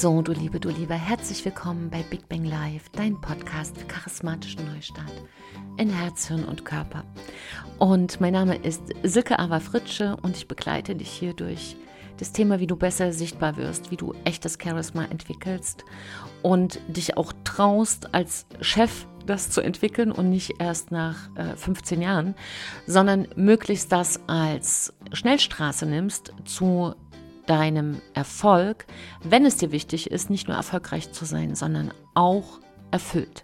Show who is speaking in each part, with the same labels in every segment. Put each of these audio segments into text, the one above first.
Speaker 1: So, du Liebe, du Lieber, herzlich willkommen bei Big Bang Live, dein Podcast für charismatischen Neustart in Herz, Hirn und Körper. Und mein Name ist Silke Ava Fritsche und ich begleite dich hier durch das Thema, wie du besser sichtbar wirst, wie du echtes Charisma entwickelst und dich auch traust, als Chef das zu entwickeln und nicht erst nach äh, 15 Jahren, sondern möglichst das als Schnellstraße nimmst zu deinem Erfolg, wenn es dir wichtig ist, nicht nur erfolgreich zu sein, sondern auch erfüllt.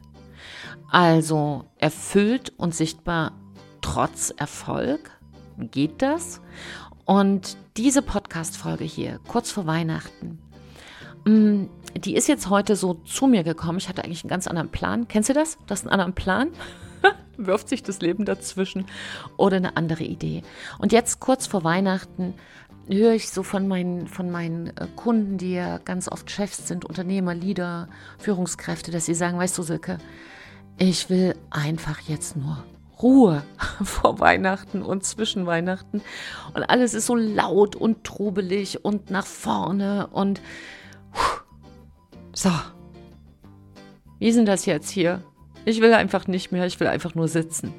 Speaker 1: Also erfüllt und sichtbar trotz Erfolg. Geht das? Und diese Podcast-Folge hier, kurz vor Weihnachten, mm, die ist jetzt heute so zu mir gekommen. Ich hatte eigentlich einen ganz anderen Plan. Kennst du das? Das ist ein anderer Plan? Wirft sich das Leben dazwischen oder eine andere Idee. Und jetzt kurz vor Weihnachten höre ich so von meinen, von meinen äh, Kunden, die ja ganz oft Chefs sind, Unternehmer, Leader, Führungskräfte, dass sie sagen, weißt du, Silke, ich will einfach jetzt nur Ruhe vor Weihnachten und zwischen Weihnachten. Und alles ist so laut und trubelig und nach vorne und so. Wie denn das jetzt hier? Ich will einfach nicht mehr, ich will einfach nur sitzen.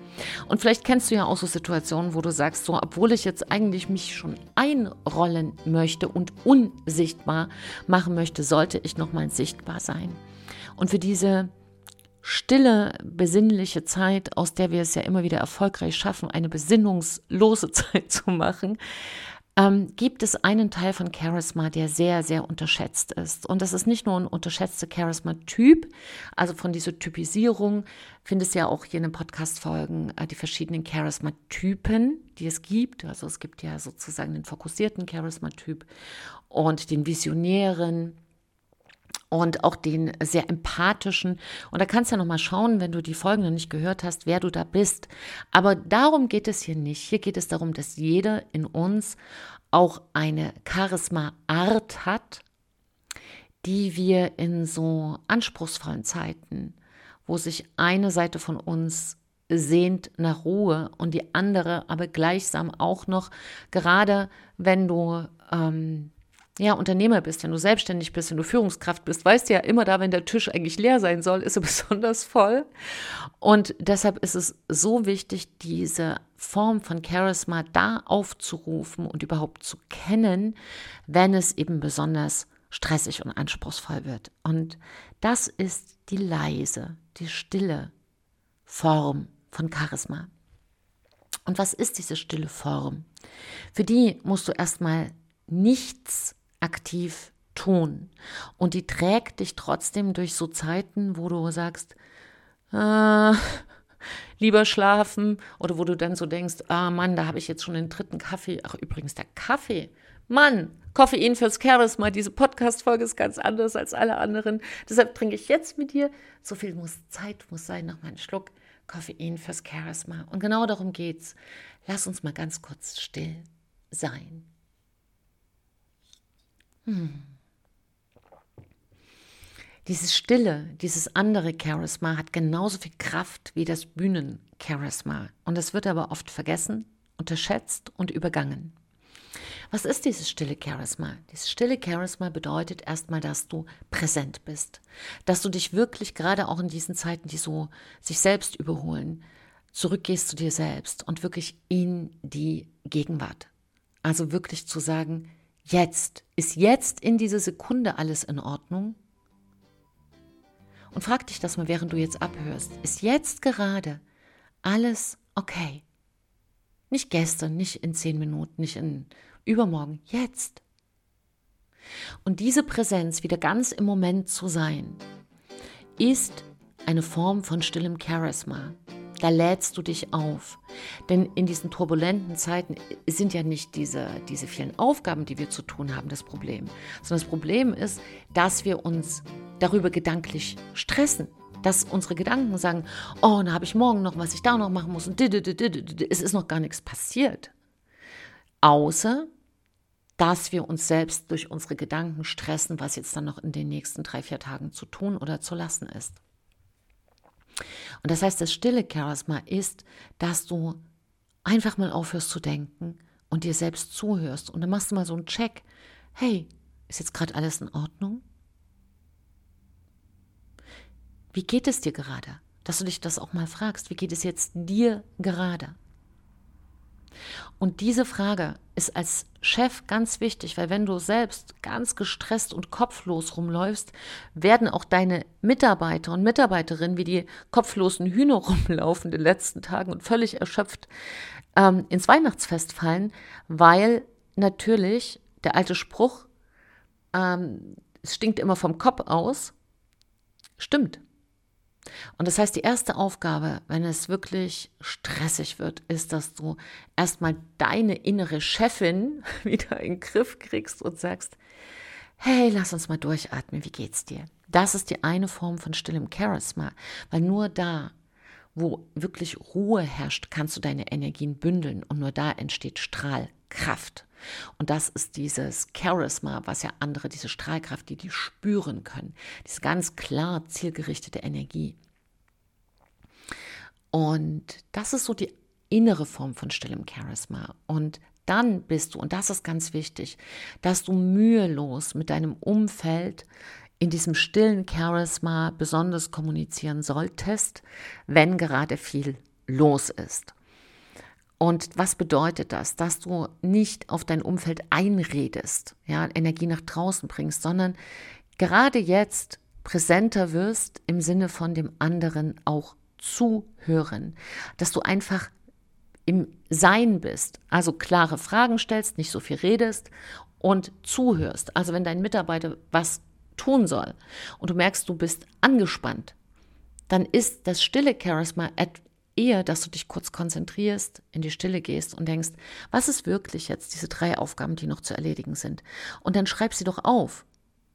Speaker 1: Und vielleicht kennst du ja auch so Situationen, wo du sagst, so, obwohl ich jetzt eigentlich mich schon einrollen möchte und unsichtbar machen möchte, sollte ich nochmal sichtbar sein. Und für diese stille, besinnliche Zeit, aus der wir es ja immer wieder erfolgreich schaffen, eine besinnungslose Zeit zu machen, ähm, gibt es einen Teil von Charisma, der sehr, sehr unterschätzt ist. Und das ist nicht nur ein unterschätzter Charisma-Typ, also von dieser Typisierung findest du ja auch hier in den Podcast-Folgen äh, die verschiedenen Charisma-Typen, die es gibt. Also es gibt ja sozusagen den fokussierten Charisma-Typ und den visionären, und auch den sehr empathischen. Und da kannst du ja nochmal schauen, wenn du die Folgen noch nicht gehört hast, wer du da bist. Aber darum geht es hier nicht. Hier geht es darum, dass jeder in uns auch eine Charisma-Art hat, die wir in so anspruchsvollen Zeiten, wo sich eine Seite von uns sehnt nach Ruhe und die andere aber gleichsam auch noch, gerade wenn du ähm, ja, Unternehmer bist, wenn du selbstständig bist, wenn du Führungskraft bist, weißt du ja immer da, wenn der Tisch eigentlich leer sein soll, ist er besonders voll. Und deshalb ist es so wichtig, diese Form von Charisma da aufzurufen und überhaupt zu kennen, wenn es eben besonders stressig und anspruchsvoll wird. Und das ist die leise, die stille Form von Charisma. Und was ist diese stille Form? Für die musst du erstmal nichts aktiv tun. Und die trägt dich trotzdem durch so Zeiten, wo du sagst, äh, lieber schlafen oder wo du dann so denkst, ah Mann, da habe ich jetzt schon den dritten Kaffee. Ach übrigens, der Kaffee. Mann, Koffein fürs Charisma. Diese Podcast-Folge ist ganz anders als alle anderen. Deshalb trinke ich jetzt mit dir. So viel muss Zeit muss sein, noch mal einen Schluck Koffein fürs Charisma. Und genau darum geht's. Lass uns mal ganz kurz still sein. Hm. Dieses Stille, dieses andere Charisma hat genauso viel Kraft wie das Bühnen-Charisma. Und es wird aber oft vergessen, unterschätzt und übergangen. Was ist dieses stille Charisma? Dieses stille Charisma bedeutet erstmal, dass du präsent bist, dass du dich wirklich gerade auch in diesen Zeiten, die so sich selbst überholen, zurückgehst zu dir selbst und wirklich in die Gegenwart. Also wirklich zu sagen, Jetzt. Ist jetzt in dieser Sekunde alles in Ordnung? Und frag dich das mal, während du jetzt abhörst. Ist jetzt gerade alles okay? Nicht gestern, nicht in zehn Minuten, nicht in übermorgen, jetzt. Und diese Präsenz, wieder ganz im Moment zu sein, ist eine Form von stillem Charisma. Da lädst du dich auf. Denn in diesen turbulenten Zeiten sind ja nicht diese, diese vielen Aufgaben, die wir zu tun haben, das Problem. Sondern das Problem ist, dass wir uns darüber gedanklich stressen. Dass unsere Gedanken sagen, oh, da habe ich morgen noch, was ich da noch machen muss. Und es ist noch gar nichts passiert. Außer, dass wir uns selbst durch unsere Gedanken stressen, was jetzt dann noch in den nächsten drei, vier Tagen zu tun oder zu lassen ist. Und das heißt, das stille Charisma ist, dass du einfach mal aufhörst zu denken und dir selbst zuhörst. Und dann machst du mal so einen Check. Hey, ist jetzt gerade alles in Ordnung? Wie geht es dir gerade? Dass du dich das auch mal fragst. Wie geht es jetzt dir gerade? Und diese Frage ist als Chef ganz wichtig, weil wenn du selbst ganz gestresst und kopflos rumläufst, werden auch deine Mitarbeiter und Mitarbeiterinnen wie die kopflosen Hühner rumlaufen in den letzten Tagen und völlig erschöpft ähm, ins Weihnachtsfest fallen, weil natürlich der alte Spruch, ähm, es stinkt immer vom Kopf aus, stimmt. Und das heißt, die erste Aufgabe, wenn es wirklich stressig wird, ist, dass du erstmal deine innere Chefin wieder in den Griff kriegst und sagst, hey, lass uns mal durchatmen, wie geht's dir? Das ist die eine Form von stillem Charisma, weil nur da, wo wirklich Ruhe herrscht, kannst du deine Energien bündeln und nur da entsteht Strahlkraft. Und das ist dieses Charisma, was ja andere, diese Strahlkraft, die die spüren können, diese ganz klar zielgerichtete Energie. Und das ist so die innere Form von stillem Charisma. Und dann bist du, und das ist ganz wichtig, dass du mühelos mit deinem Umfeld in diesem stillen Charisma besonders kommunizieren solltest, wenn gerade viel los ist. Und was bedeutet das? Dass du nicht auf dein Umfeld einredest, ja, Energie nach draußen bringst, sondern gerade jetzt präsenter wirst im Sinne von dem anderen auch zuhören, dass du einfach im Sein bist, also klare Fragen stellst, nicht so viel redest und zuhörst. Also wenn dein Mitarbeiter was tun soll und du merkst, du bist angespannt, dann ist das stille Charisma eher, dass du dich kurz konzentrierst, in die Stille gehst und denkst, was ist wirklich jetzt diese drei Aufgaben, die noch zu erledigen sind? Und dann schreib sie doch auf.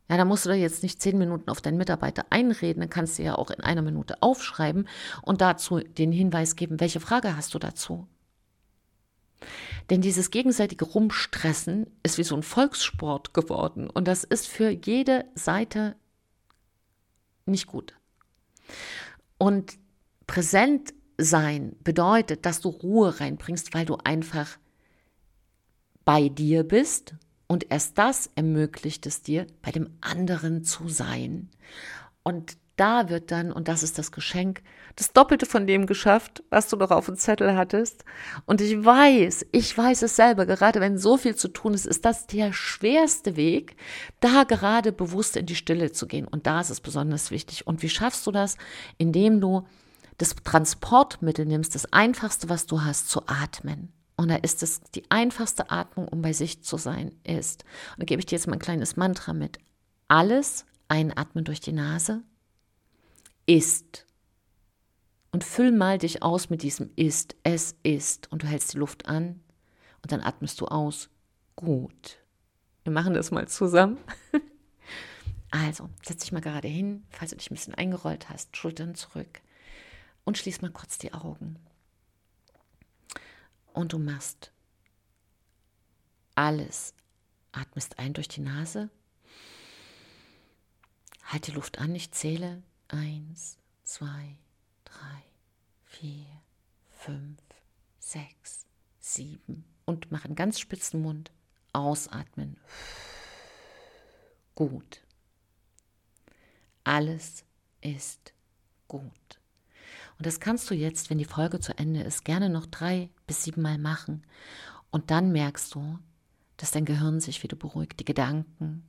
Speaker 1: Ja, da musst du da jetzt nicht zehn Minuten auf deinen Mitarbeiter einreden, dann kannst du ja auch in einer Minute aufschreiben und dazu den Hinweis geben, welche Frage hast du dazu? Denn dieses gegenseitige Rumstressen ist wie so ein Volkssport geworden und das ist für jede Seite nicht gut. Und präsent sein bedeutet, dass du Ruhe reinbringst, weil du einfach bei dir bist und erst das ermöglicht es dir, bei dem anderen zu sein. Und da wird dann, und das ist das Geschenk, das Doppelte von dem geschafft, was du noch auf dem Zettel hattest. Und ich weiß, ich weiß es selber, gerade wenn so viel zu tun ist, ist das der schwerste Weg, da gerade bewusst in die Stille zu gehen. Und da ist es besonders wichtig. Und wie schaffst du das? Indem du das Transportmittel nimmst, das einfachste, was du hast, zu atmen. Und da ist es die einfachste Atmung, um bei sich zu sein, ist. Und da gebe ich dir jetzt mal ein kleines Mantra mit. Alles einatmen durch die Nase ist. Und füll mal dich aus mit diesem ist. Es ist. Und du hältst die Luft an und dann atmest du aus. Gut. Wir machen das mal zusammen. Also, setz dich mal gerade hin, falls du dich ein bisschen eingerollt hast, Schultern zurück und schließ mal kurz die Augen. Und du machst alles. Atmest ein durch die Nase. Halt die Luft an, ich zähle. Eins, zwei, drei, vier, fünf, sechs, sieben. Und mach einen ganz spitzen Mund. Ausatmen. Gut. Alles ist gut. Und das kannst du jetzt, wenn die Folge zu Ende ist, gerne noch drei bis sieben Mal machen. Und dann merkst du, dass dein Gehirn sich wieder beruhigt, die Gedanken,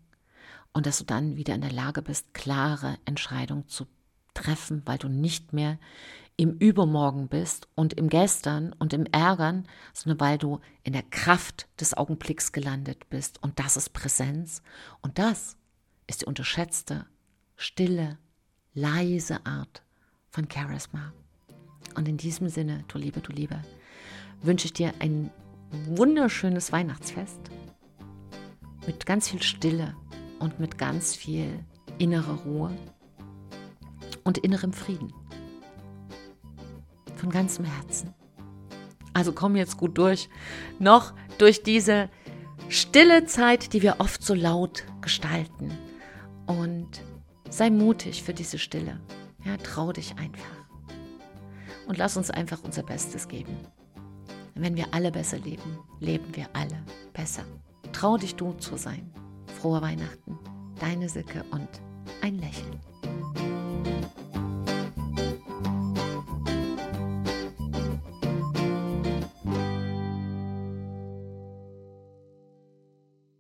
Speaker 1: und dass du dann wieder in der Lage bist, klare Entscheidungen zu treffen, weil du nicht mehr im Übermorgen bist und im Gestern und im Ärgern, sondern weil du in der Kraft des Augenblicks gelandet bist. Und das ist Präsenz. Und das ist die unterschätzte, stille, leise Art von Charisma. Und in diesem Sinne, du Liebe, du Liebe, wünsche ich dir ein wunderschönes Weihnachtsfest mit ganz viel Stille und mit ganz viel innerer Ruhe und innerem Frieden. Von ganzem Herzen. Also komm jetzt gut durch, noch durch diese stille Zeit, die wir oft so laut gestalten. Und sei mutig für diese Stille. Ja, trau dich einfach und lass uns einfach unser Bestes geben. Wenn wir alle besser leben, leben wir alle besser. Trau dich du zu sein. Frohe Weihnachten, deine Silke und ein Lächeln.